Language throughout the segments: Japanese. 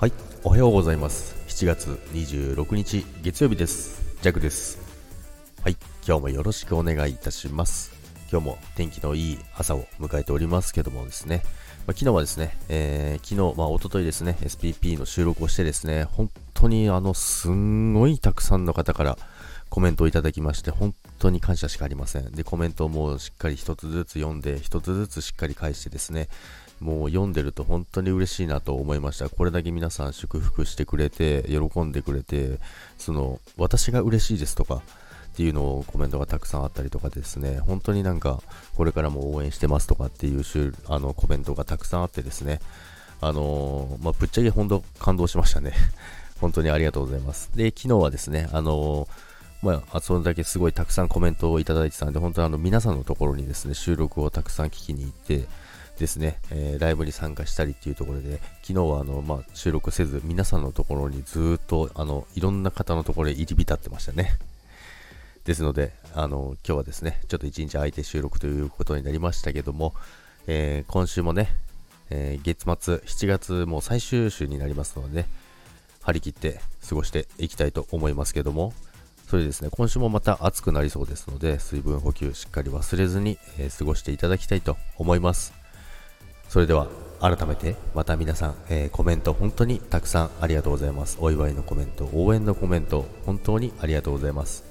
はいおはようございます。7月26日月曜日です。ジャクです。はい今日もよろしくお願いいたします。今日も天気のいい朝を迎えておりますけどもですね、まあ、昨日はですね、えー、昨日、まあ、一昨日ですね、SPP の収録をしてですね、本当にあの、すんごいたくさんの方からコメントをいただきまして、本当に感謝しかありません。で、コメントをもうしっかり一つずつ読んで、一つずつしっかり返してですね、もう読んでると本当に嬉しいなと思いました。これだけ皆さん祝福してくれて、喜んでくれて、その、私が嬉しいですとか、っていうのをコメントがたくさんあったりとかですね、本当になんか、これからも応援してますとかっていうあのコメントがたくさんあってですね、あのー、まあ、ぶっちゃけ本当感動しましたね。本当にありがとうございます。で、昨日はですね、あのーまあ、それだけすごいたくさんコメントをいただいてたんで、本当にあの皆さんのところにですね、収録をたくさん聞きに行って、ですね、えー、ライブに参加したりっていうところで、昨日はあの、まあ、収録せず、皆さんのところにずっと、あの、いろんな方のところへ入り浸ってましたね。ですので、あの、今日はですね、ちょっと一日空いて収録ということになりましたけども、えー、今週もね、えー、月末、7月もう最終週になりますので、ね、張り切って過ごしていきたいと思いますけども、それですね、今週もまた暑くなりそうですので、水分補給しっかり忘れずに、えー、過ごしていただきたいと思います。それでは改めてまた皆さん、えー、コメント本当にたくさんありがとうございます。お祝いのコメント応援のコメント本当にありがとうございます。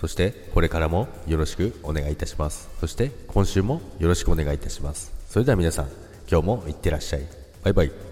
そしてこれからもよろしくお願いいたします。そして今週もよろしくお願いいたします。それでは皆さん今日もいってらっしゃい。バイバイ。